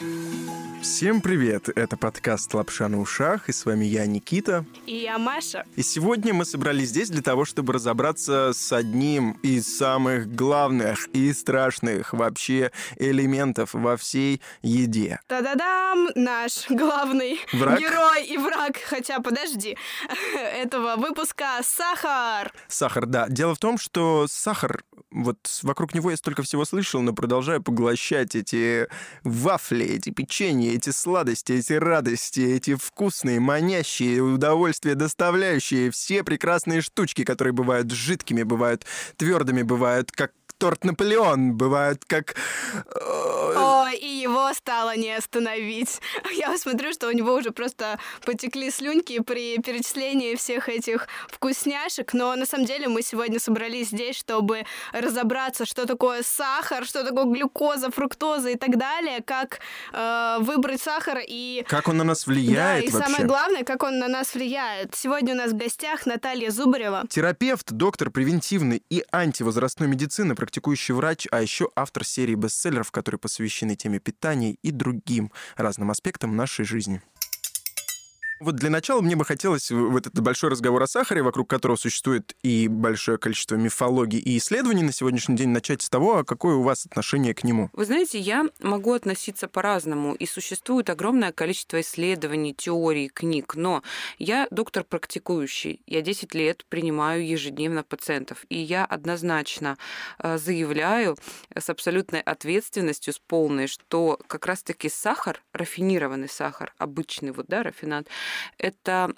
Mm-hmm. Всем привет! Это подкаст «Лапша на ушах», и с вами я, Никита. И я, Маша. И сегодня мы собрались здесь для того, чтобы разобраться с одним из самых главных и страшных вообще элементов во всей еде. Та-да-дам! Наш главный Враг? герой и враг, хотя подожди, этого выпуска сахар. Сахар, да. Дело в том, что сахар, вот вокруг него я столько всего слышал, но продолжаю поглощать эти вафли, эти печенья, эти сладости, эти радости, эти вкусные, манящие, удовольствие доставляющие, все прекрасные штучки, которые бывают жидкими, бывают твердыми, бывают как торт Наполеон, бывают как... э, и его стало не остановить. Я смотрю, что у него уже просто потекли слюнки при перечислении всех этих вкусняшек, но на самом деле мы сегодня собрались здесь, чтобы разобраться, что такое сахар, что такое глюкоза, фруктоза и так далее, как э, выбрать сахар и Как он на нас да, влияет и вообще? самое главное, как он на нас влияет. Сегодня у нас в гостях Наталья Зубарева. Терапевт, доктор превентивной и антивозрастной медицины, практикующий врач, а еще автор серии бестселлеров, которые посвящены теме питания и другим разным аспектам нашей жизни. Вот для начала мне бы хотелось в этот большой разговор о сахаре, вокруг которого существует и большое количество мифологий и исследований на сегодняшний день, начать с того, а какое у вас отношение к нему. Вы знаете, я могу относиться по-разному, и существует огромное количество исследований, теорий, книг, но я доктор практикующий, я 10 лет принимаю ежедневно пациентов, и я однозначно э, заявляю с абсолютной ответственностью, с полной, что как раз-таки сахар, рафинированный сахар, обычный вот, да, рафинат, это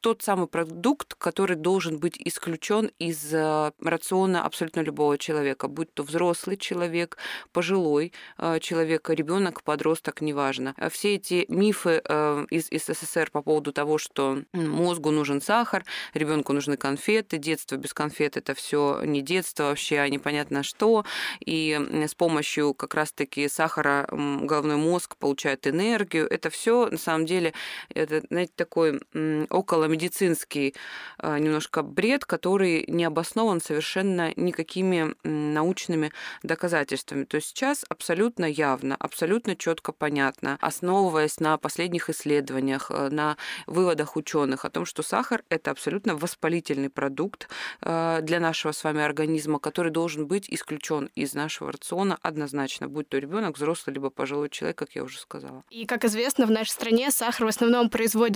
тот самый продукт, который должен быть исключен из э, рациона абсолютно любого человека, будь то взрослый человек, пожилой э, человек, ребенок, подросток, неважно. А Все эти мифы э, из СССР по поводу того, что мозгу нужен сахар, ребенку нужны конфеты, детство без конфет это все не детство вообще, а непонятно что. И с помощью как раз-таки сахара головной мозг получает энергию. Это все на самом деле, это, знаете, такой м, околомедицинский э, немножко бред, который не обоснован совершенно никакими научными доказательствами. То есть сейчас абсолютно явно, абсолютно четко понятно, основываясь на последних исследованиях, э, на выводах ученых о том, что сахар это абсолютно воспалительный продукт э, для нашего с вами организма, который должен быть исключен из нашего рациона однозначно, будь то ребенок, взрослый либо пожилой человек, как я уже сказала. И, как известно, в нашей стране сахар в основном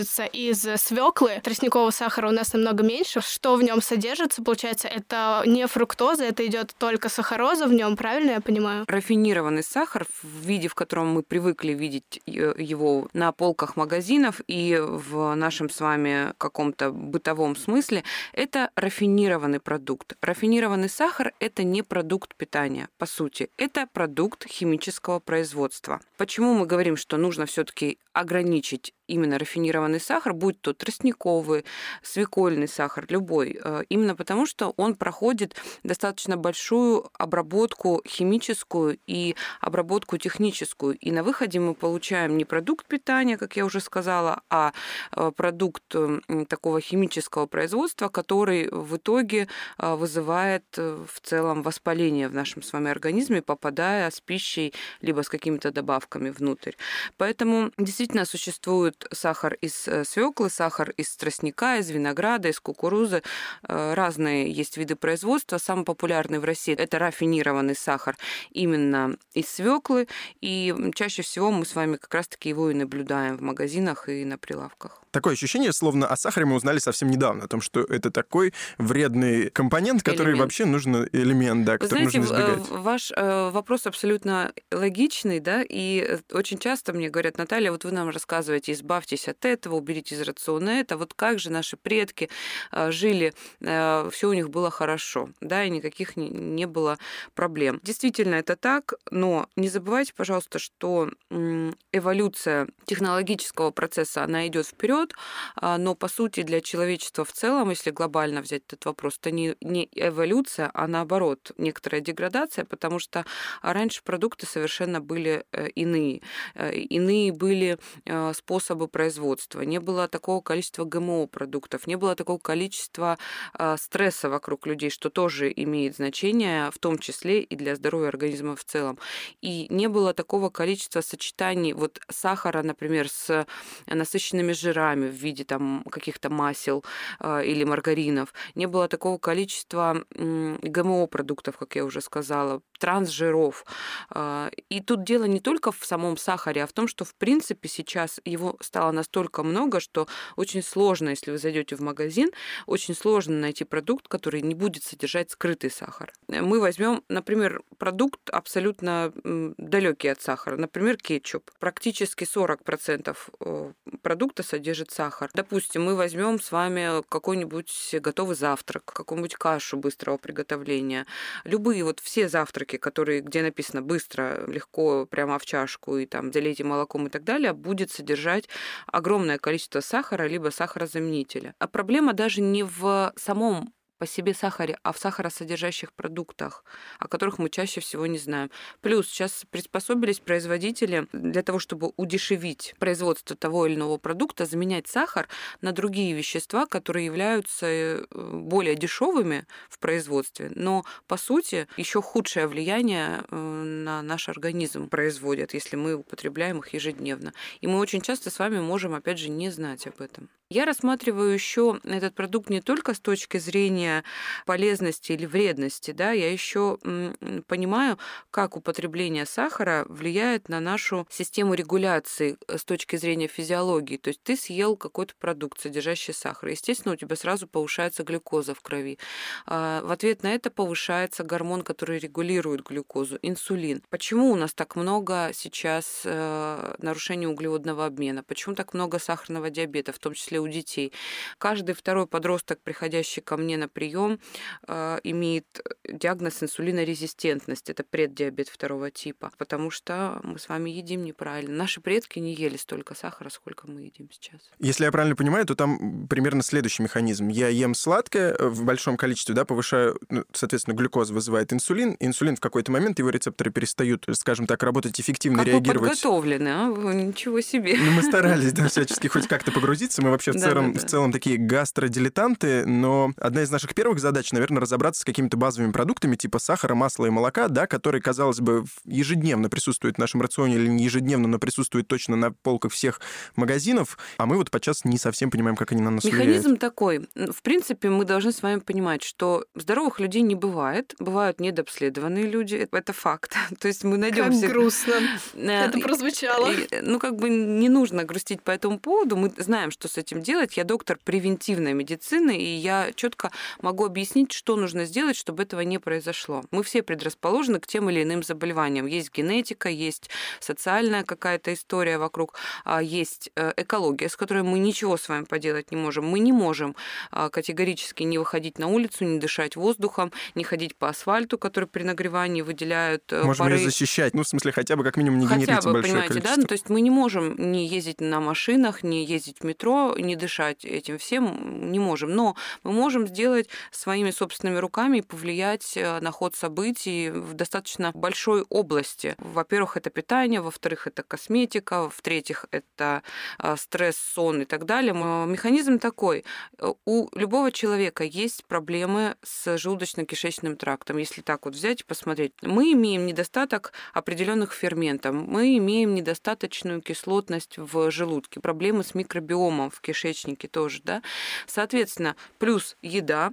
производится из свеклы. Тростникового сахара у нас намного меньше. Что в нем содержится, получается, это не фруктоза, это идет только сахароза в нем, правильно я понимаю? рафинированный сахар в виде, в котором мы привыкли видеть э, его на полках магазинов и в нашем с вами каком-то бытовом смысле, это рафинированный продукт. Рафинированный сахар – это не продукт питания, по сути. Это продукт химического производства. Почему мы говорим, что нужно все таки ограничить именно рафинированный сахар, будь то тростниковый, свекольный сахар, любой, э, именно потому что он проходит достаточно большую обработку химическую и обработку техническую. И на выходе мы получаем не продукт питания, как я уже сказала, а э, продукт м, такого химического производства, который в итоге э, вызывает э, в целом воспаление в нашем с вами организме, попадая с пищей либо с какими-то добавками внутрь. Поэтому действительно существует сахар из свеклы, сахар из тростника, из винограда, из кукурузы. Э, Разные есть виды производства. Самый популярный в России это рафинированный сахар именно из свеклы. И чаще всего мы с вами как раз-таки его и наблюдаем в магазинах и на прилавках. Такое ощущение, словно о сахаре мы узнали совсем недавно, о том, что это такой вредный компонент, который Элемент. вообще нужно, элемент, да, Вы который знаете, нужно в- избегать. э, ваш э, вопрос абсолютно логичный, да, и э, очень часто мне говорят, Наталья, вот вы нам рассказываете, избавьтесь от этого, уберите из рациона это, вот как же наши предки э, жили, все у них было хорошо, да, и никаких не, было проблем. Действительно, это так, но не забывайте, пожалуйста, что эволюция технологического процесса, она идет вперед, но по сути для человечества в целом, если глобально взять этот вопрос, это не, не эволюция, а наоборот, некоторая деградация, потому что раньше продукты совершенно были э, иные. Э, Иные были э, способы способы производства, не было такого количества ГМО-продуктов, не было такого количества э, стресса вокруг людей, что тоже имеет значение, в том числе и для здоровья организма в целом. И не было такого количества сочетаний вот сахара, например, с насыщенными жирами в виде там каких-то масел э, или маргаринов. Не было такого количества э, ГМО-продуктов, как я уже сказала, трансжиров. Э, и тут дело не только в самом сахаре, а в том, что в принципе сейчас его стало настолько много, что очень сложно, если вы зайдете в магазин, очень сложно найти продукт, который не будет содержать скрытый сахар. Мы возьмем, например, продукт абсолютно далекий от сахара, например, кетчуп. Практически 40% э, продукта содержит сахар. Допустим, мы возьмем с вами какой-нибудь готовый завтрак, какую-нибудь кашу быстрого приготовления. Любые вот все завтраки, которые, где написано быстро, легко, прямо в чашку и там залейте молоком и так далее, будет содержать огромное количество сахара либо сахарозаменителя. А проблема даже не в самом по себе сахаре, а в сахаросодержащих продуктах, о которых мы чаще всего не знаем. Плюс сейчас приспособились производители для того, чтобы удешевить производство того или иного продукта, заменять сахар на другие вещества, которые являются э, более дешевыми в производстве, но по сути еще худшее влияние э, на наш организм производят, если мы употребляем их ежедневно. И мы очень часто с вами можем, опять же, не знать об этом. Я рассматриваю еще этот продукт не только с точки зрения полезности или вредности, да, я еще понимаю, как употребление сахара влияет на нашу систему регуляции э, с точки зрения физиологии. То есть ты съел какой-то продукт, содержащий сахар, естественно, у тебя сразу повышается глюкоза в крови. А, в ответ на это повышается гормон, который регулирует глюкозу, инсулин. Почему у нас так много сейчас э, нарушений углеводного обмена? Почему так много сахарного диабета, в том числе у детей. Каждый второй подросток, приходящий ко мне на прием, э, имеет диагноз инсулинорезистентность. Это преддиабет второго типа, потому что мы с вами едим неправильно. Наши предки не ели столько сахара, сколько мы едим сейчас. Если я правильно понимаю, то там примерно следующий механизм. Я ем сладкое в большом количестве, да, повышаю, ну, соответственно, глюкоза вызывает инсулин. Инсулин в какой-то момент, его рецепторы перестают, скажем так, работать эффективно, как реагировать. Вы подготовлены, а? Ничего себе. Ну, мы старались, да, всячески хоть как-то погрузиться. Мы вообще в, целом, в целом такие гастродилетанты, но одна из наших первых задач, наверное, разобраться с какими-то базовыми продуктами типа сахара, масла и молока, да, которые, казалось бы, ежедневно присутствуют в нашем рационе или не ежедневно, но присутствуют точно на полках всех магазинов, а мы вот подчас не совсем понимаем, как они на нас Механизм влияют. такой. В принципе, мы должны с вами понимать, что здоровых людей не бывает, бывают недообследованные люди, это факт. То есть мы найдем как грустно. Э, это прозвучало. Ну, как бы не нужно грустить по этому поводу. Мы знаем, что с этим делать. Я доктор превентивной медицины, и я четко могу объяснить, что нужно сделать, чтобы этого не произошло. Мы все предрасположены к тем или иным заболеваниям. Есть генетика, есть социальная какая-то история вокруг, а есть э, экология, с которой мы ничего с вами поделать не можем. Мы не можем а, категорически не выходить на улицу, не дышать воздухом, не ходить по асфальту, который при нагревании выделяют э, Можем пары. ее защищать, ну, в смысле, хотя бы как минимум не генерить большое понимаете, количество. да? Ну, то есть мы не можем не ездить на машинах, не ездить в метро, не дышать этим всем не можем. Но мы можем сделать своими собственными руками и повлиять э, на ход событий в достаточно большой области. Во-первых, это питание, во-вторых, это косметика, в-третьих, это э, стресс, сон и так далее. Механизм такой. У любого человека есть проблемы с желудочно-кишечным трактом. Если так вот взять и посмотреть, мы имеем недостаток определенных ферментов, мы имеем недостаточную кислотность в желудке, проблемы с микробиомом в кишечнике тоже, да. Соответственно, плюс еда,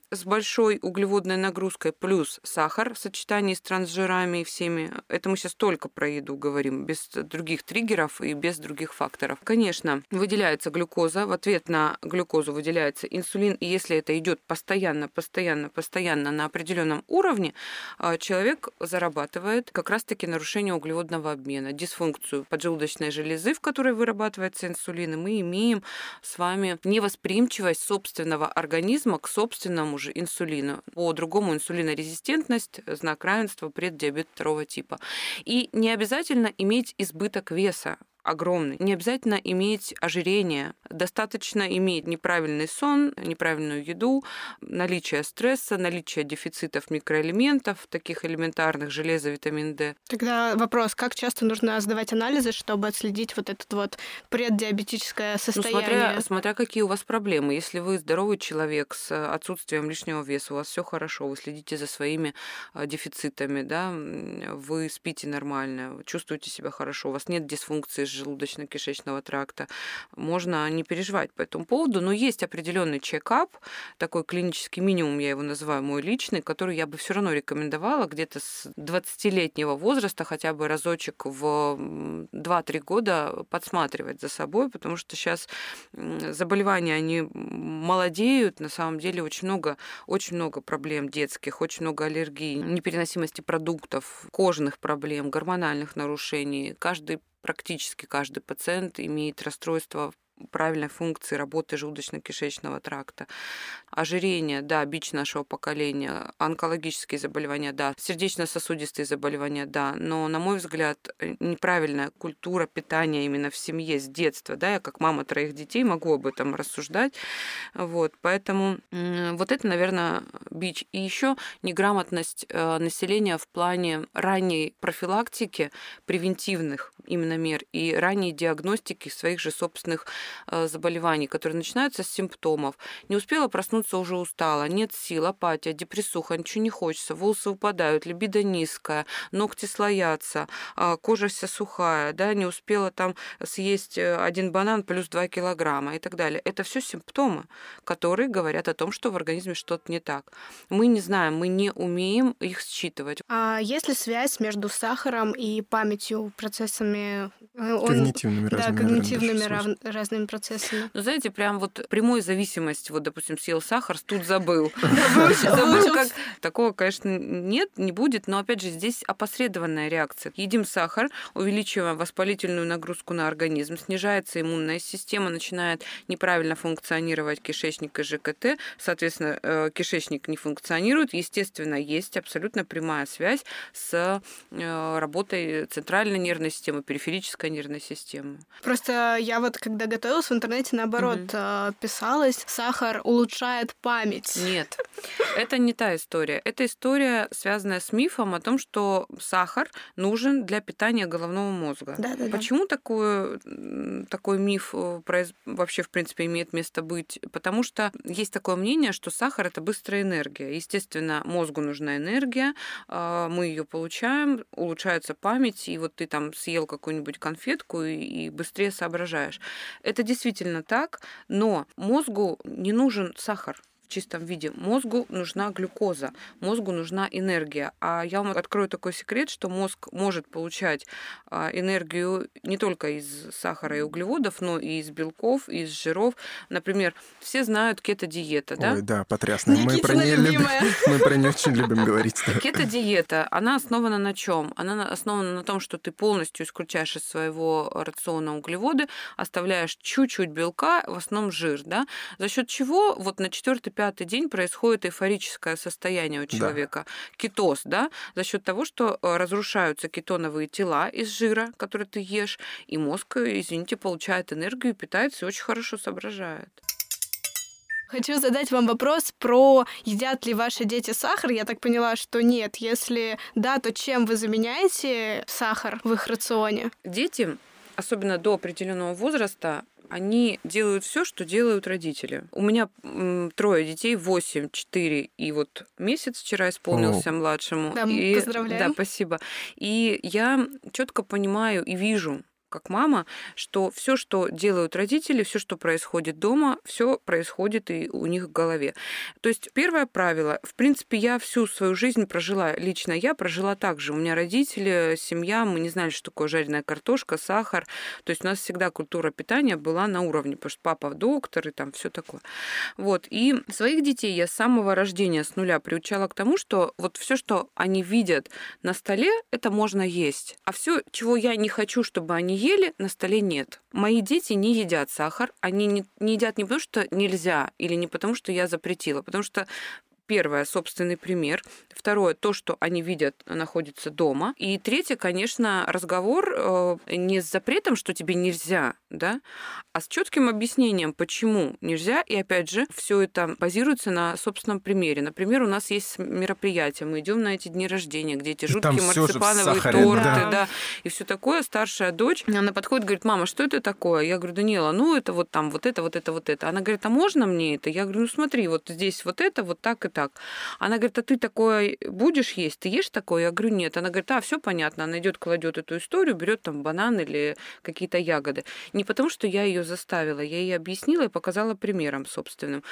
с большой углеводной нагрузкой плюс сахар в сочетании с трансжирами и всеми. Это мы сейчас только про еду говорим, без других триггеров и без других факторов. Конечно, выделяется глюкоза, в ответ на глюкозу выделяется инсулин, и если это идет постоянно, постоянно, постоянно на определенном уровне, а, человек зарабатывает как раз-таки нарушение углеводного обмена, дисфункцию поджелудочной железы, в которой вырабатывается инсулин, и мы имеем с вами невосприимчивость собственного организма к собственному же инсулину. По-другому инсулинорезистентность, знак равенства, преддиабет второго типа. И не обязательно иметь избыток веса огромный. Не обязательно иметь ожирение. Достаточно иметь неправильный сон, неправильную еду, наличие стресса, наличие дефицитов микроэлементов, таких элементарных железа, витамин D. Тогда вопрос, как часто нужно сдавать анализы, чтобы отследить вот этот вот преддиабетическое состояние? Ну, смотря, смотря какие у вас проблемы. Если вы здоровый человек с отсутствием лишнего веса, у вас все хорошо, вы следите за своими а, дефицитами, да, вы спите нормально, чувствуете себя хорошо, у вас нет дисфункции желудочно-кишечного тракта, можно не переживать по этому поводу, но есть определенный чекап, такой клинический минимум, я его называю, мой личный, который я бы все равно рекомендовала где-то с 20-летнего возраста хотя бы разочек в 2-3 года подсматривать за собой, потому что сейчас заболевания, они молодеют, на самом деле очень много, очень много проблем детских, очень много аллергий, непереносимости продуктов, кожных проблем, гормональных нарушений. Каждый практически каждый пациент имеет расстройство правильной функции работы желудочно-кишечного тракта. Ожирение, да, бич нашего поколения, онкологические заболевания, да, сердечно-сосудистые заболевания, да, но, на мой взгляд, неправильная культура питания именно в семье с детства, да, я как мама троих детей могу об этом рассуждать, вот, поэтому вот это, наверное, бич. И еще неграмотность э, населения в плане ранней профилактики, превентивных именно мер и ранней диагностики своих же собственных заболеваний, которые начинаются с симптомов. Не успела проснуться, уже устала, нет сил, апатия, депрессуха, ничего не хочется, волосы упадают, либидо низкая, ногти слоятся, а, кожа вся сухая, да, не успела там съесть э, один банан плюс 2 килограмма и так далее. Это все симптомы, которые говорят о том, что в организме что-то не так. Мы не знаем, мы не умеем их считывать. А есть ли связь между сахаром и памятью, процессами? Э, он... Когнитивными да, разными. когнитивными рав... разными обменными процессами. Ну, знаете, прям вот прямой зависимости, вот, допустим, съел сахар, тут забыл. Забыл, как... Такого, конечно, нет, не будет, но, опять же, здесь опосредованная реакция. Едим сахар, увеличиваем воспалительную нагрузку на организм, снижается иммунная система, начинает неправильно функционировать кишечник и ЖКТ, соответственно, э, кишечник не функционирует. Естественно, есть абсолютно прямая связь с э, работой центральной нервной системы, периферической нервной системы. Просто я вот, когда готовилась в интернете, наоборот, угу. писалось, сахар улучшает память. Нет, это не та история. Это история, связанная с мифом о том, что сахар нужен для питания головного мозга. Да, да, Почему да. Такой, такой миф э, вообще, в принципе, имеет место быть? Потому что есть такое мнение, что сахар это быстрая энергия. Естественно, мозгу нужна энергия, а, мы ее получаем, улучшается память, и вот ты там съел какую-нибудь конфетку и быстрее соображаешь. Это действительно так, но мозгу не нужен сахар чистом виде. Мозгу нужна глюкоза, мозгу нужна энергия. А я вам открою такой секрет, что мозг может получать а, энергию не только из сахара и углеводов, но и из белков, и из жиров. Например, все знают кето-диета, да? Ой, да, потрясно. Мы про, нее любим, мы про нее очень любим говорить. Кето-диета, она основана на чем? Она основана на том, что ты полностью исключаешь из своего рациона углеводы, оставляешь чуть-чуть белка, в основном жир, да? За счет чего вот на четвертый пятый день происходит эйфорическое состояние у человека, да. кетоз, да, за счет того, что э, разрушаются кетоновые тела из жира, который ты ешь, и мозг, извините, получает энергию, питается и очень хорошо соображает. Хочу задать вам вопрос про едят ли ваши дети сахар. Я так поняла, что нет. Если да, то чем вы заменяете сахар в их рационе? Дети особенно до определенного возраста, они делают все, что делают родители. У меня трое детей, 8, 4 и вот месяц вчера исполнился О. младшему. Да, и, поздравляем. Да, спасибо. И я четко понимаю и вижу, как мама, что все, что делают родители, все, что происходит дома, все происходит и у них в голове. То есть первое правило, в принципе, я всю свою жизнь прожила, лично я прожила так же. У меня родители, семья, мы не знали, что такое жареная картошка, сахар. То есть у нас всегда культура питания была на уровне, потому что папа доктор и там все такое. Вот. И своих детей я с самого рождения, с нуля приучала к тому, что вот все, что они видят на столе, это можно есть. А все, чего я не хочу, чтобы они ели, на столе нет. Мои дети не едят сахар. Они не, не едят не потому, что нельзя, или не потому, что я запретила, потому что первое, собственный пример. Второе, то, что они видят, находится дома. И третье, конечно, разговор э, не с запретом, что тебе нельзя, да, а с четким объяснением, почему нельзя. И опять же, все это базируется на собственном примере. Например, у нас есть мероприятие, мы идем на эти дни рождения, где эти жуткие марципановые сахаре, торты, да. да, и все такое. Старшая дочь, она подходит, говорит, мама, что это такое? Я говорю, Данила, ну это вот там, вот это, вот это, вот это. Она говорит, а можно мне это? Я говорю, ну смотри, вот здесь вот это, вот так и так. Она говорит, а ты такое будешь есть? Ты ешь такое? Я говорю, нет. Она говорит, а, все понятно. Она идет, кладет эту историю, берет там банан или какие-то ягоды. Не потому, что я ее заставила, я ей объяснила и показала примером собственным.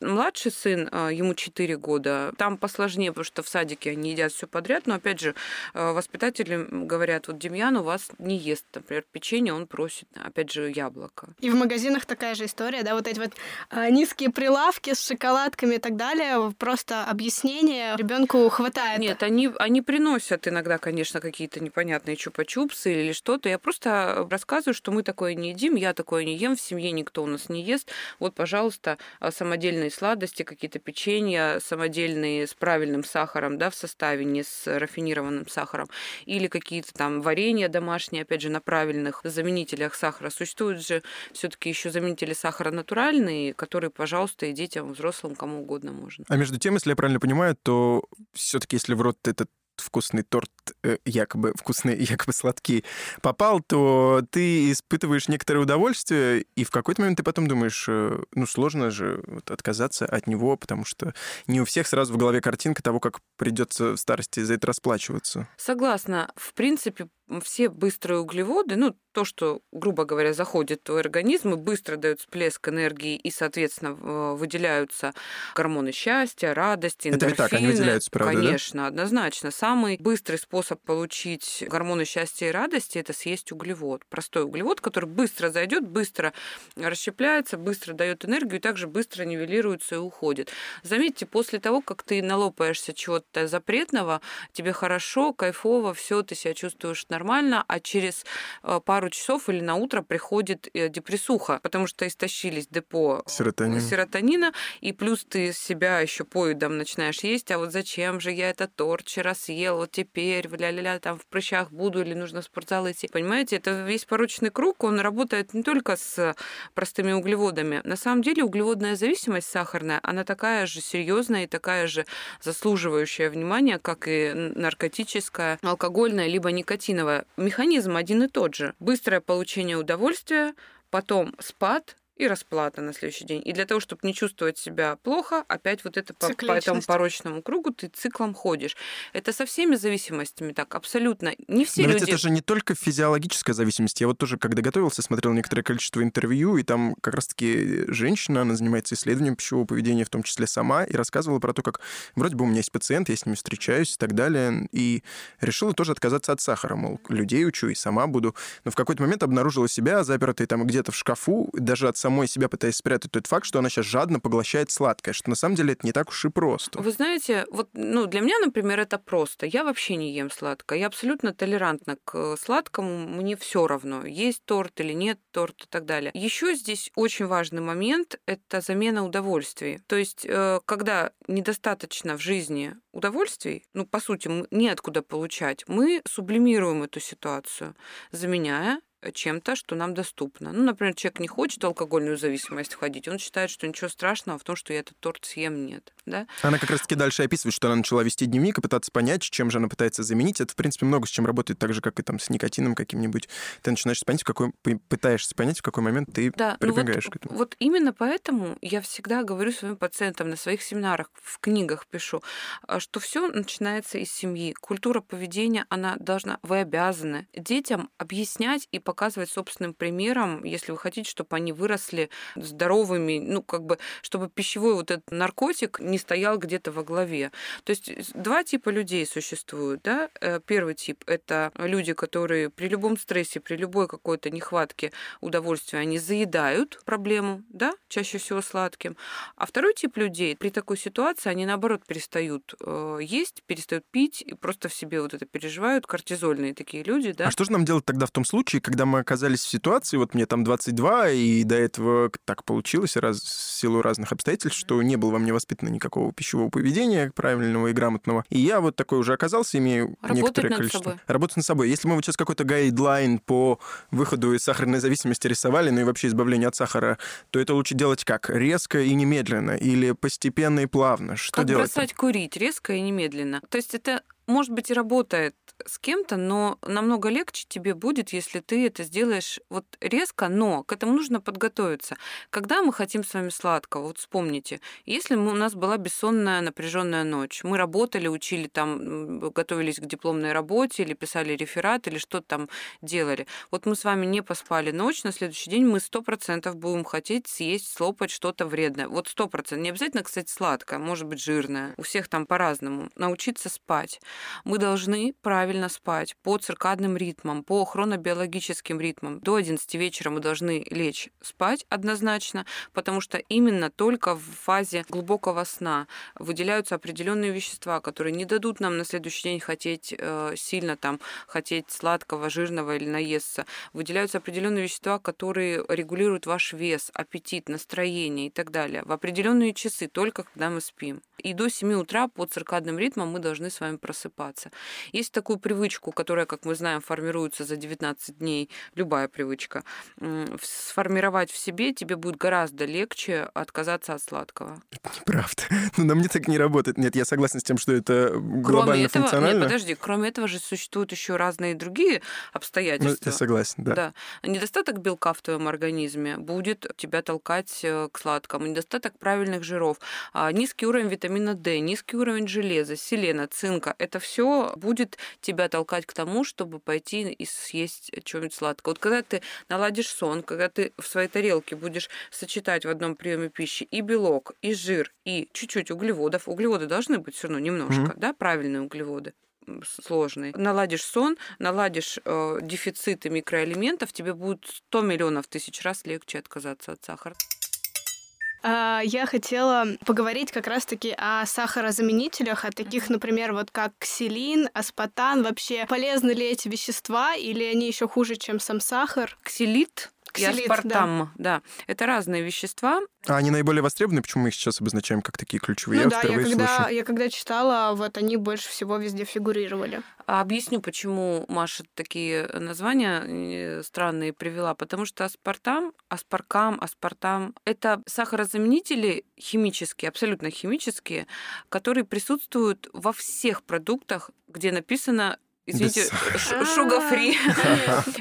Младший сын, а, ему 4 года, там посложнее, потому что в садике они едят все подряд, но опять же, а, воспитатели говорят, вот Демьян у вас не ест, например, печенье, он просит, опять же, яблоко. И в магазинах такая же история, да, вот эти вот а, низкие прилавки с шоколадками и так далее, просто объяснение ребенку хватает. Нет, они, они приносят иногда, конечно, какие-то непонятные чупа-чупсы или что-то. Я просто рассказываю, что мы такое не едим, я такое не ем, в семье никто у нас не ест. Вот, пожалуйста, а, самодельные сладости, какие-то печенья самодельные с правильным сахаром, да, в составе, не с рафинированным сахаром, или какие-то там варенья домашние, опять же, на правильных заменителях сахара. Существуют же все-таки еще заменители сахара натуральные, которые, пожалуйста, и детям, взрослым, кому угодно можно. А между тем, если я правильно понимаю, то все-таки, если в рот этот вкусный торт, э, якобы вкусный, якобы сладкий, попал, то ты испытываешь некоторое удовольствие, и в какой-то момент ты потом думаешь, э, ну, сложно же вот отказаться от него, потому что не у всех сразу в голове картинка того, как придется в старости за это расплачиваться. Согласна. В принципе, все быстрые углеводы, ну, то, что, грубо говоря, заходит в твой организм и быстро дает всплеск энергии, и, соответственно, выделяются гормоны счастья, радости, эндорфины. Это ведь так, они выделяются, правда, Конечно, да? однозначно. Самый быстрый способ получить гормоны счастья и радости – это съесть углевод. Простой углевод, который быстро зайдет, быстро расщепляется, быстро дает энергию и также быстро нивелируется и уходит. Заметьте, после того, как ты налопаешься чего-то запретного, тебе хорошо, кайфово, все, ты себя чувствуешь нормально, а через э, пару часов или на утро приходит э, депрессуха, потому что истощились депо серотонина, серотонина и плюс ты себя еще поедом начинаешь есть, а вот зачем же я этот торт вчера съел, вот теперь, ля-ля-ля, там в прыщах буду или нужно в спортзал идти. Понимаете, это весь порочный круг, он работает не только с простыми углеводами. На самом деле углеводная зависимость сахарная, она такая же серьезная и такая же заслуживающая внимания, как и наркотическая, алкогольная, либо никотиновая Механизм один и тот же. Быстрое получение удовольствия, потом спад, и расплата на следующий день. И для того, чтобы не чувствовать себя плохо, опять вот это по, по этому порочному кругу ты циклом ходишь. Это со всеми зависимостями так, абсолютно. Не все Но люди... ведь это же не только физиологическая зависимость. Я вот тоже, когда готовился, смотрел некоторое количество интервью, и там как раз-таки женщина, она занимается исследованием пищевого поведения, в том числе сама, и рассказывала про то, как вроде бы у меня есть пациент, я с ними встречаюсь и так далее, и решила тоже отказаться от сахара, мол, людей учу и сама буду. Но в какой-то момент обнаружила себя запертой там где-то в шкафу, даже от самой себя пытаясь спрятать тот факт, что она сейчас жадно поглощает сладкое, что на самом деле это не так уж и просто. Вы знаете, вот ну, для меня, например, это просто. Я вообще не ем сладкое. Я абсолютно толерантна к сладкому. Мне все равно, есть торт или нет торт и так далее. Еще здесь очень важный момент – это замена удовольствий. То есть, э, когда недостаточно в жизни удовольствий, ну, по сути, неоткуда получать, мы сублимируем эту ситуацию, заменяя чем-то, что нам доступно. Ну, например, человек не хочет в алкогольную зависимость входить, он считает, что ничего страшного в том, что я этот торт съем, нет. Да? Она как раз-таки дальше описывает, что она начала вести дневник и пытаться понять, чем же она пытается заменить. Это, в принципе, много с чем работает, так же, как и там с никотином каким-нибудь. Ты начинаешь понять, в какой, пытаешься понять, в какой момент ты да, прибегаешь ну вот, к этому. Вот именно поэтому я всегда говорю своим пациентам на своих семинарах, в книгах пишу, а, что все начинается из семьи. Культура поведения, она должна, вы обязаны детям объяснять и показывать собственным примером, если вы хотите, чтобы они выросли здоровыми, ну, как бы, чтобы пищевой вот этот наркотик не стоял где-то во главе. То есть два типа людей существуют, да. Э, первый тип — это люди, которые при любом стрессе, при любой какой-то нехватке удовольствия, они заедают проблему, да, чаще всего сладким. А второй тип людей при такой ситуации, они наоборот перестают э, есть, перестают пить и просто в себе вот это переживают, кортизольные такие люди, да. А что же нам делать тогда в том случае, когда мы оказались в ситуации, вот мне там 22, и до этого так получилось раз, в силу разных обстоятельств, что не было во мне воспитано никакого пищевого поведения правильного и грамотного. И я вот такой уже оказался, имею Работать некоторое над количество... собой. Работать над собой. Если мы вот сейчас какой-то гайдлайн по выходу из сахарной зависимости рисовали, ну и вообще избавлению от сахара, то это лучше делать как? Резко и немедленно? Или постепенно и плавно? Что как делать? бросать курить резко и немедленно. То есть это может быть, и работает с кем-то, но намного легче тебе будет, если ты это сделаешь вот резко, но к этому нужно подготовиться. Когда мы хотим с вами сладкого, вот вспомните, если у нас была бессонная напряженная ночь, мы работали, учили там, готовились к дипломной работе или писали реферат или что-то там делали. Вот мы с вами не поспали ночь, на следующий день мы сто процентов будем хотеть съесть, слопать что-то вредное. Вот сто процентов. Не обязательно, кстати, сладкое, может быть, жирное. У всех там по-разному. Научиться спать. Мы должны правильно спать по циркадным ритмам, по хронобиологическим ритмам. До 11 вечера мы должны лечь спать однозначно, потому что именно только в фазе глубокого сна выделяются определенные вещества, которые не дадут нам на следующий день хотеть э, сильно там, хотеть сладкого, жирного или наесться. Выделяются определенные вещества, которые регулируют ваш вес, аппетит, настроение и так далее. В определенные часы, только когда мы спим. И до 7 утра по циркадным ритмам мы должны с вами просыпаться. Есть такую привычку, которая, как мы знаем, формируется за 19 дней, любая привычка. Сформировать в себе тебе будет гораздо легче отказаться от сладкого. Это неправда. Ну, на мне так не работает. Нет, я согласен с тем, что это глобально кроме этого, функционально. Нет, подожди, кроме этого же существуют еще разные другие обстоятельства. Ну, я согласен, да. Да. Недостаток белка в твоем организме будет тебя толкать э, к сладкому. Недостаток правильных жиров. А низкий уровень витамина D, низкий уровень железа, селена, цинка. Это все будет тебя толкать к тому, чтобы пойти и съесть что-нибудь сладкое. Вот когда ты наладишь сон, когда ты в своей тарелке будешь сочетать в одном приеме пищи и белок, и жир, и чуть-чуть углеводов. Углеводы должны быть все равно немножко, mm-hmm. да, правильные углеводы сложный. Наладишь сон, наладишь э, дефициты микроэлементов, тебе будет 100 миллионов тысяч раз легче отказаться от сахара. А, я хотела поговорить как раз-таки о сахарозаменителях, о таких, например, вот как ксилин, аспатан. Вообще, полезны ли эти вещества или они еще хуже, чем сам сахар? Ксилит и аспартам, да. да. Это разные вещества. А они наиболее востребованы? Почему мы их сейчас обозначаем как такие ключевые? Ну я да, я когда, слышу. я когда читала, вот они больше всего везде фигурировали. А объясню, почему Маша такие названия э, странные привела. Потому что аспартам, аспаркам, аспартам — это сахарозаменители химические, абсолютно химические, которые присутствуют во всех продуктах, где написано извините, шуга-фри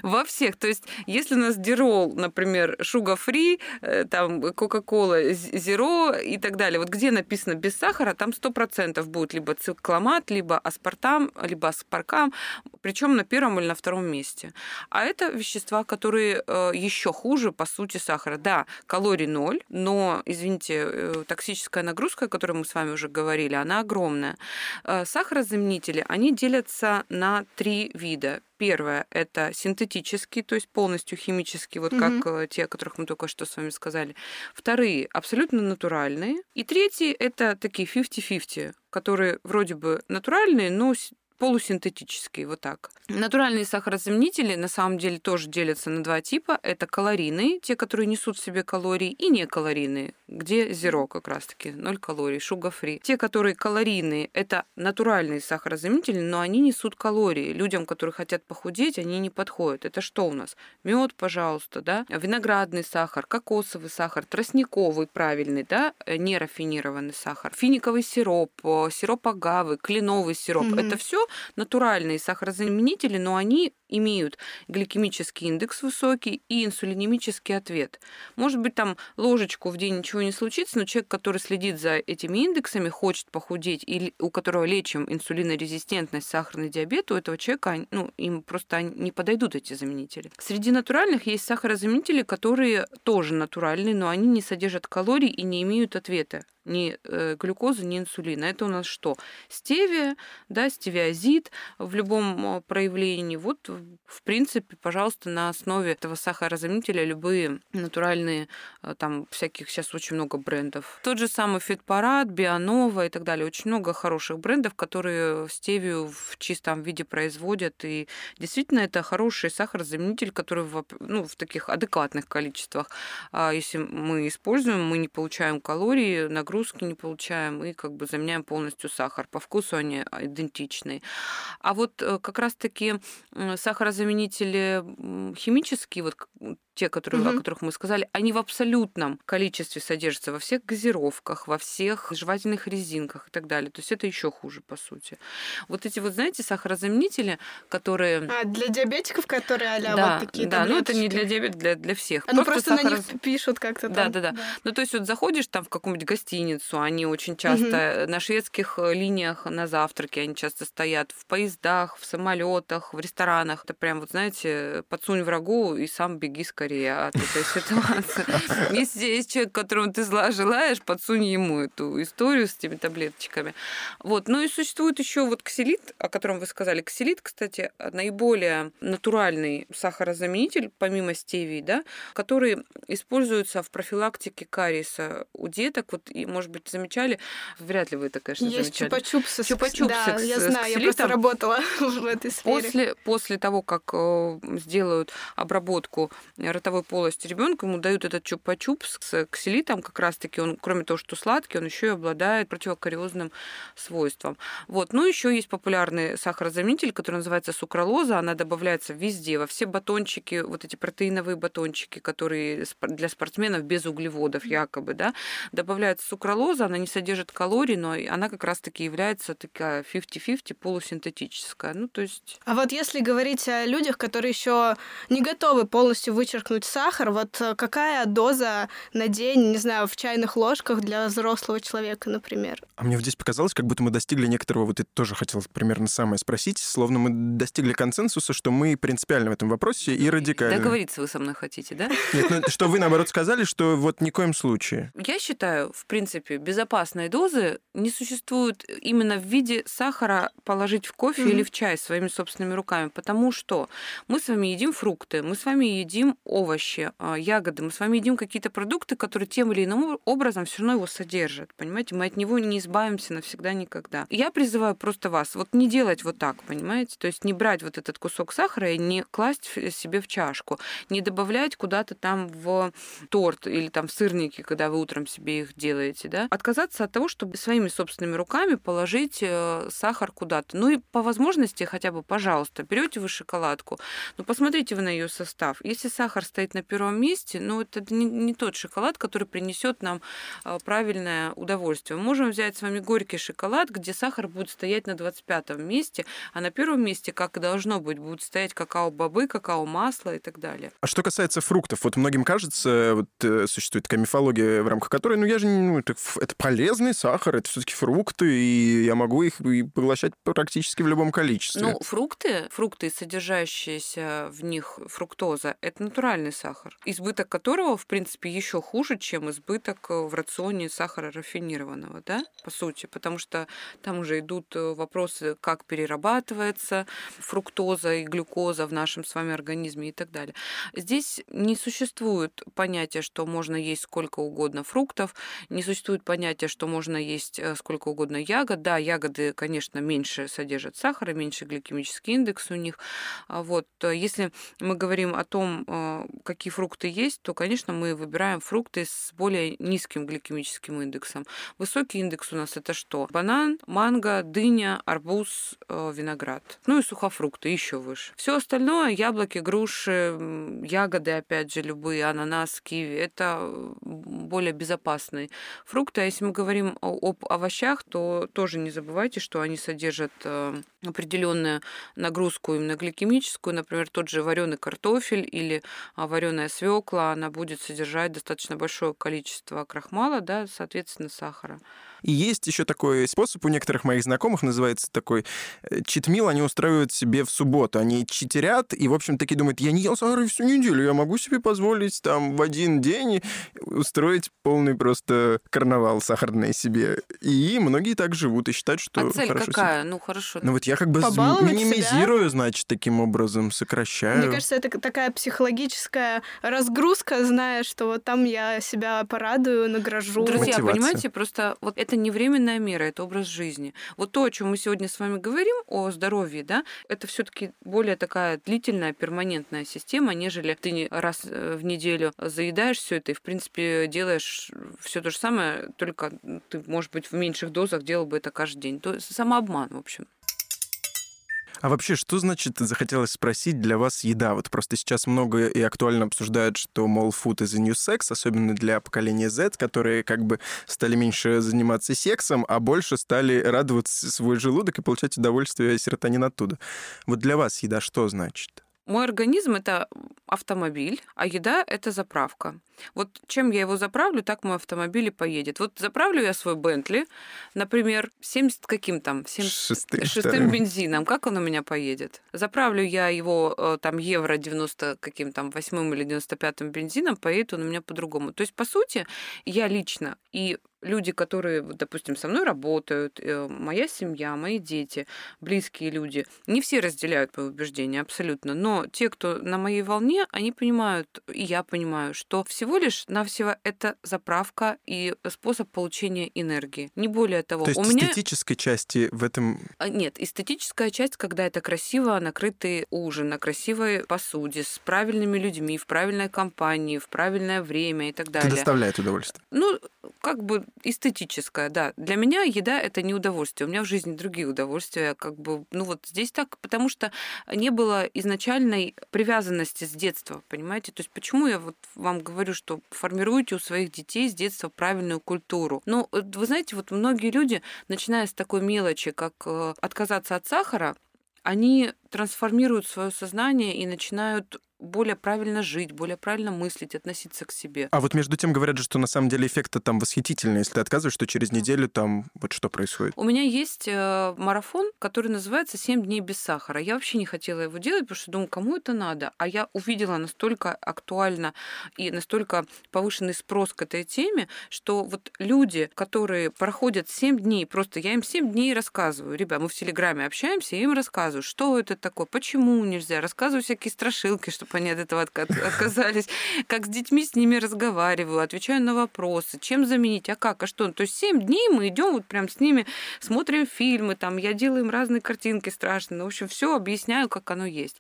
во всех. То есть, если у нас дирол, например, шуга-фри, э, там Кока-Кола, Зеро и так далее, вот где написано без сахара, там сто процентов будет либо цикламат, либо аспартам, либо аспаркам, причем на первом или на втором месте. А это вещества, которые э, еще хуже, по сути, сахара. Да, калорий ноль, но, извините, э, токсическая нагрузка, о которой мы с вами уже говорили, она огромная. Сахарозаменители, они делятся на три вида. Первое – это синтетические, то есть полностью химические, вот mm-hmm. как э, те, о которых мы только что с вами сказали. Вторые – абсолютно натуральные. И третьи – это такие 50-50, которые вроде бы натуральные, но полусинтетические, вот так. Натуральные сахарозаменители на самом деле тоже делятся на два типа. Это калорийные, те, которые несут в себе калории, и некалорийные, где зеро как раз-таки, 0 калорий, шуга-фри. Те, которые калорийные, это натуральные сахарозаменители, но они несут калории. Людям, которые хотят похудеть, они не подходят. Это что у нас? Мед, пожалуйста, да? Виноградный сахар, кокосовый сахар, тростниковый правильный, да, нерафинированный сахар, финиковый сироп, сироп агавы, кленовый сироп. Mm-hmm. Это все натуральные сахарозаменители, но они имеют гликемический индекс высокий и инсулинемический ответ. Может быть, там ложечку в день ничего не случится, но человек, который следит за этими индексами, хочет похудеть, или у которого лечим инсулинорезистентность, сахарный диабет, у этого человека ну, им просто не подойдут эти заменители. Среди натуральных есть сахарозаменители, которые тоже натуральные, но они не содержат калорий и не имеют ответа ни э, глюкозы, ни инсулина. Это у нас что? Стевия, да, стевиазид в любом проявлении. Вот, в принципе, пожалуйста, на основе этого сахарозаменителя любые натуральные, э, там всяких сейчас очень много брендов. Тот же самый Фитпарад, Бианова и так далее. Очень много хороших брендов, которые стевию в чистом виде производят. И действительно, это хороший сахарозаменитель, который в, ну, в таких адекватных количествах. А если мы используем, мы не получаем калории, нагрузки не получаем и как бы заменяем полностью сахар. По вкусу они идентичны. А вот э, как раз-таки сахарозаменители химические, вот те, которые, угу. о которых мы сказали, они в абсолютном количестве содержатся во всех газировках, во всех жевательных резинках и так далее. То есть это еще хуже, по сути. Вот эти вот, знаете, сахарозаменители, которые... А, для диабетиков, которые а да, вот такие Да, ну это не для диабетиков, для, для всех. Ну просто, просто сахар... на них пишут как-то да, да, да, да. Ну то есть вот заходишь там в какую-нибудь гостиницу, они очень часто угу. на шведских э, линиях на завтраке, они часто стоят в поездах, в самолетах, в ресторанах. Это прям вот, знаете, подсунь врагу и сам беги скорее скорее от этой ситуации. Если есть человек, которому ты зла желаешь, подсунь ему эту историю с этими таблеточками. Вот. Ну и существует еще вот ксилит, о котором вы сказали. Ксилит, кстати, наиболее натуральный сахарозаменитель, помимо стевии, да, который используется в профилактике кариеса у деток. Вот, и, может быть, замечали, вряд ли вы это, конечно, есть замечали. чупа-чупсы. Чупа-чупсы да, я знаю, я просто работала в этой сфере. После, после того, как э, сделают обработку ротовой полости ребенка, ему дают этот чупа-чуп с ксилитом, как раз-таки он, кроме того, что сладкий, он еще и обладает противокариозным свойством. Вот. Ну, еще есть популярный сахарозаменитель, который называется сукралоза. Она добавляется везде, во все батончики, вот эти протеиновые батончики, которые для спортсменов без углеводов якобы, да, добавляется сукралоза, она не содержит калорий, но она как раз-таки является такая 50-50 полусинтетическая. Ну, то есть... А вот если говорить о людях, которые еще не готовы полностью вычеркнуть вычеркнуть сахар, вот э, какая доза на день, не знаю, в чайных ложках для взрослого человека, например? А мне здесь показалось, как будто мы достигли некоторого, вот это тоже хотел примерно самое спросить, словно мы достигли консенсуса, что мы принципиально в этом вопросе и радикально. Договориться вы со мной хотите, да? Нет, ну, что вы, наоборот, сказали, что вот ни в коем случае. Я считаю, в принципе, безопасной дозы не существует именно в виде сахара положить в кофе mm-hmm. или в чай своими собственными руками, потому что мы с вами едим фрукты, мы с вами едим овощи, а, ягоды, мы с вами едим какие-то продукты, которые тем или иным образом все равно его содержат. Понимаете, мы от него не избавимся навсегда никогда. Я призываю просто вас вот не делать вот так, понимаете? То есть не брать вот этот кусок сахара и не класть себе в чашку, не добавлять куда-то там в торт или там в сырники, когда вы утром себе их делаете, да? Отказаться от того, чтобы своими собственными руками положить э, сахар куда-то. Ну и по возможности хотя бы, пожалуйста, берете вы шоколадку, ну посмотрите вы на ее состав. Если сахар стоит на первом месте, но это не, не тот шоколад, который принесет нам а, правильное удовольствие. Мы можем взять с вами горький шоколад, где сахар будет стоять на 25 месте, а на первом месте, как и должно быть, будут стоять какао-бобы, какао-масло и так далее. А что касается фруктов, вот многим кажется, вот э, существует такая мифология, в рамках которой, ну я же, ну это, это полезный сахар, это все-таки фрукты, и я могу их поглощать практически в любом количестве. Ну, фрукты, фрукты, содержащиеся в них фруктоза, это натурально натуральный сахар, избыток которого, в принципе, еще хуже, чем избыток э, в рационе сахара рафинированного, да, по сути, потому что там уже идут э, вопросы, как перерабатывается фруктоза и глюкоза в нашем с вами организме и так далее. Здесь не существует понятия, что можно есть сколько угодно фруктов, не существует понятия, что можно есть э, сколько угодно ягод. Да, ягоды, конечно, меньше содержат сахара, меньше гликемический индекс у них. А вот. Если мы говорим о том, какие фрукты есть, то, конечно, мы выбираем фрукты с более низким гликемическим индексом. Высокий индекс у нас это что? Банан, манго, дыня, арбуз, э, виноград. Ну и сухофрукты еще выше. Все остальное, яблоки, груши, ягоды, опять же, любые, ананас, киви, это более безопасные фрукты. А если мы говорим об овощах, то тоже не забывайте, что они содержат э, определенную нагрузку именно гликемическую, например, тот же вареный картофель или а вареная свекла, она будет содержать достаточно большое количество крахмала, да, соответственно, сахара. И есть еще такой способ у некоторых моих знакомых, называется такой э, читмил, они устраивают себе в субботу. Они читерят и, в общем, таки думают, я не ел сахар всю неделю, я могу себе позволить там в один день устроить полный просто карнавал сахарный себе. И многие так живут и считают, что а цель хорошо какая? Себе. Ну, хорошо. Ну вот я как бы Побаловать минимизирую, себя? значит, таким образом, сокращаю. Мне кажется, это такая психологическая разгрузка, зная, что вот там я себя порадую, награжу. Друзья, Мотивация. понимаете, просто вот это не временная мера, это образ жизни. Вот то, о чем мы сегодня с вами говорим, о здоровье, да, это все-таки более такая длительная, перманентная система, нежели ты не раз э, в неделю заедаешь все это и, в принципе, делаешь все то же самое, только ты, может быть, в меньших дозах делал бы это каждый день. То есть самообман, в общем. А вообще, что значит, захотелось спросить для вас еда? Вот просто сейчас много и актуально обсуждают, что, мол, food is a new sex, особенно для поколения Z, которые как бы стали меньше заниматься сексом, а больше стали радовать свой желудок и получать удовольствие серотонин оттуда. Вот для вас еда что значит? Мой организм это автомобиль, а еда это заправка. Вот чем я его заправлю, так мой автомобиль и поедет. Вот заправлю я свой Бентли, например, 70 каким там, 70 Шестым, шестым бензином, как он у меня поедет? Заправлю я его э, там евро 90 каким там восьмым или 95-м бензином, поедет он у меня по-другому. То есть, по сути, я лично и люди, которые, допустим, со мной работают, э, моя семья, мои дети, близкие люди, не все разделяют мои убеждения абсолютно, но те, кто на моей волне, они понимают, и я понимаю, что всего лишь навсего это заправка и способ получения энергии. Не более того. То есть у меня эстетической части в этом... а, Нет, эстетическая часть, когда это красиво накрытый ужин на красивой посуде, с правильными людьми, в правильной компании, в правильное время и так Это далее. доставляет удовольствие. Ну, как бы эстетическая, да. Для меня еда это не удовольствие. У меня в жизни другие удовольствия, как бы, ну вот здесь так, потому что не было изначальной привязанности с детства, понимаете? То есть почему я вот вам говорю, что формируйте у своих детей с детства правильную культуру. Ну, э, вы знаете, вот многие люди, начиная с такой мелочи, как э, отказаться от сахара, они трансформируют свое сознание и начинают более правильно жить, более правильно мыслить, относиться к себе. А вот между тем говорят же, что на самом деле эффект там восхитительный. Если ты отказываешь, что через неделю там вот что происходит. У меня есть э, марафон, который называется «7 дней без сахара». Я вообще не хотела его делать, потому что думаю, кому это надо? А я увидела настолько актуально и настолько повышенный спрос к этой теме, что вот люди, которые проходят 7 дней, просто я им 7 дней рассказываю. Ребят, мы в Телеграме общаемся, я им рассказываю, что это такое, почему нельзя. Рассказываю всякие страшилки, чтобы они от этого отка- отказались. Как с детьми с ними разговариваю, отвечаю на вопросы, чем заменить, а как, а что. То есть 7 дней мы идем вот прям с ними, смотрим фильмы, там, я делаю им разные картинки страшные. Ну, в общем, все объясняю, как оно есть.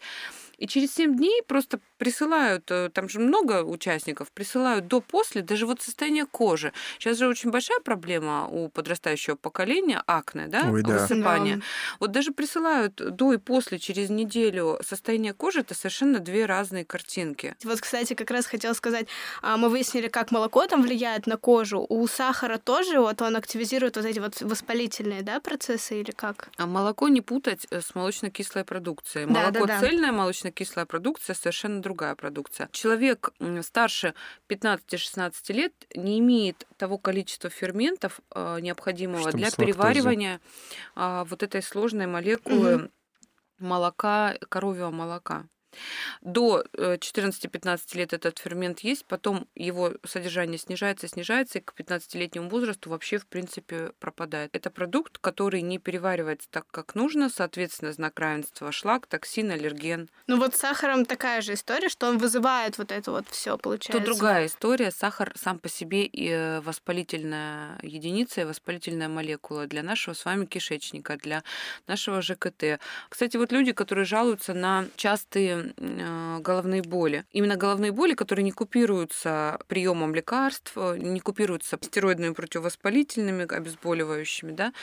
И через 7 дней просто присылают, э, там же много участников, присылают до-после, даже вот состояние кожи. Сейчас же очень большая проблема у подрастающего поколения, акне, да, Ой, да. высыпание. Да. Вот даже присылают до и после, через неделю состояние кожи, это совершенно две разные картинки. Вот, кстати, как раз хотела сказать, а, мы выяснили, как молоко там влияет на кожу. У сахара тоже вот он активизирует вот эти вот воспалительные, да, процессы или как? А молоко не путать э, с молочно-кислой продукцией. Да, Молоко да, да. цельная молочно-кислая продукция совершенно другая продукция. Человек старше 15-16 лет не имеет того количества ферментов э, необходимого Чтобы для переваривания а, вот этой сложной молекулы молока, коровьего молока. До э, 14-15 лет этот фермент есть, потом его содержание снижается, снижается, и к 15-летнему возрасту вообще, в принципе, пропадает. Это продукт, который не переваривается так, как нужно, соответственно, знак равенства шлак, токсин, аллерген. Ну вот с сахаром такая же история, что он вызывает вот это вот все, получается. Тут другая история. Сахар сам по себе и э, воспалительная единица, и воспалительная молекула для нашего с вами кишечника, для нашего ЖКТ. Кстати, вот люди, которые жалуются на частые э, головные боли. Именно головные боли, которые не купируются приемом лекарств, э, не купируются стероидными противовоспалительными, обезболивающими, да.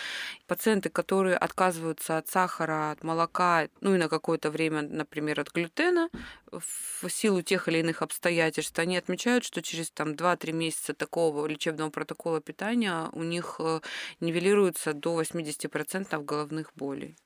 Пациенты, которые отказываются от сахара, от молока, ну и на какое-то время, например, от глютена, в силу тех или иных обстоятельств, они отмечают, что через там, 2-3 месяца такого лечебного протокола питания у них э, нивелируется до 80% головных болей.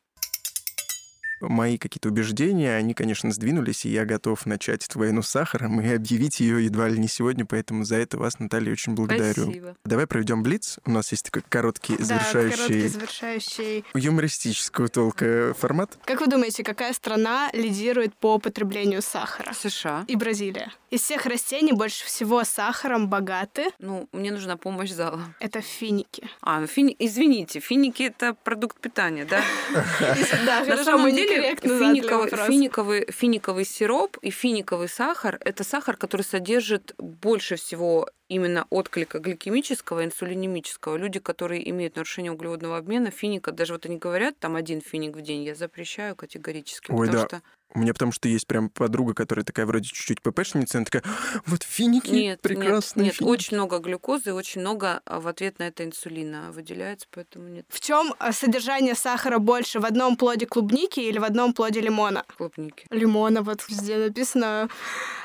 Мои какие-то убеждения, они, конечно, сдвинулись, и я готов начать эту войну с сахаром и объявить ее едва ли не сегодня, поэтому за это вас, Наталья, очень благодарю. Спасибо. Давай проведем блиц. У нас есть такой короткий, Да, завершающий, короткий завершающий. юмористического толка формат. Как вы думаете, какая страна лидирует по потреблению сахара? США. И Бразилия. Из всех растений больше всего сахаром богаты Ну, мне нужна помощь зала. это финики. А, ну, фини... извините, финики это продукт питания, да? Да, хорошо, мы деле задали финиковый, финиковый, финиковый сироп и финиковый сахар – это сахар, который содержит больше всего именно отклика гликемического и инсулинемического. Люди, которые имеют нарушение углеводного обмена, финика, даже вот они говорят, там один финик в день, я запрещаю категорически. Ой, потому да. что У меня потому что есть прям подруга, которая такая вроде чуть-чуть ППшница, она такая, вот финики, нет, прекрасные нет, нет, финики». очень много глюкозы, очень много а, в ответ на это инсулина выделяется, поэтому нет В чем содержание сахара больше? В одном плоде клубники или в одном плоде лимона? клубники. Лимона, вот везде написано.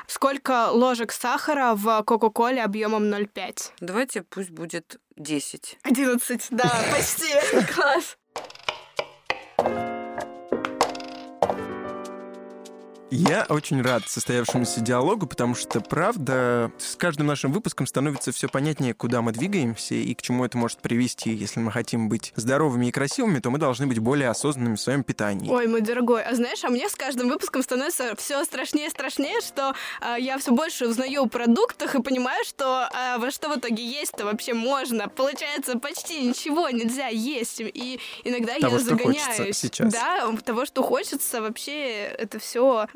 Сколько ложек сахара в Кока-Коле объемом 0,5? Давайте пусть будет 10. 11, да, почти. Класс. Я очень рад состоявшемуся диалогу, потому что, правда, с каждым нашим выпуском становится все понятнее, куда мы двигаемся и к чему это может привести. Если мы хотим быть здоровыми и красивыми, то мы должны быть более осознанными в своем питании. Ой, мой дорогой, а знаешь, а мне с каждым выпуском становится все страшнее и страшнее, что а, я все больше узнаю о продуктах и понимаю, что а, во что в итоге есть-то вообще можно. Получается, почти ничего нельзя есть. И иногда Того, я что хочется загоняюсь. сейчас. Да, того, что хочется, вообще это все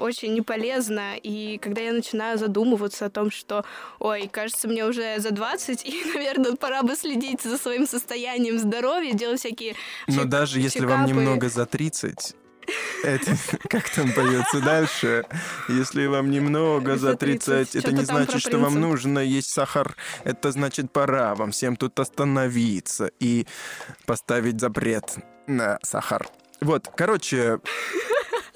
очень неполезно. И когда я начинаю задумываться о том, что, ой, кажется, мне уже за 20, и, наверное, пора бы следить за своим состоянием здоровья, делать всякие Но чек- даже если вам немного за 30, это как там поется дальше? Если вам немного за За 30, 30, это не значит, что вам нужно есть сахар. Это значит, пора вам всем тут остановиться и поставить запрет на сахар. Вот, короче,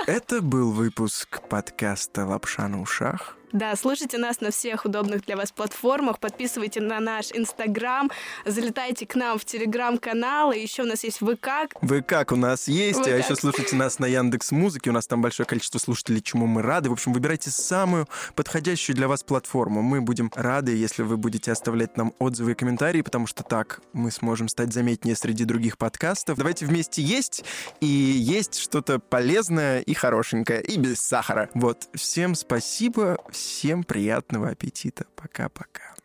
это был выпуск подкаста «Лапша на ушах». Да, слушайте нас на всех удобных для вас платформах, подписывайте на наш Инстаграм, залетайте к нам в Телеграм-канал, и еще у нас есть ВК. Как у нас есть, Вы а еще слушайте нас на Яндекс Музыке, у нас там большое количество слушателей, чему мы рады. В общем, выбирайте самую подходящую для вас платформу. Мы будем рады, если вы будете оставлять нам отзывы и комментарии, потому что так мы сможем стать заметнее среди других подкастов. Давайте вместе есть, и есть что-то полезное и хорошенькое, и без сахара. Вот, всем спасибо, всем приятного аппетита. Пока-пока.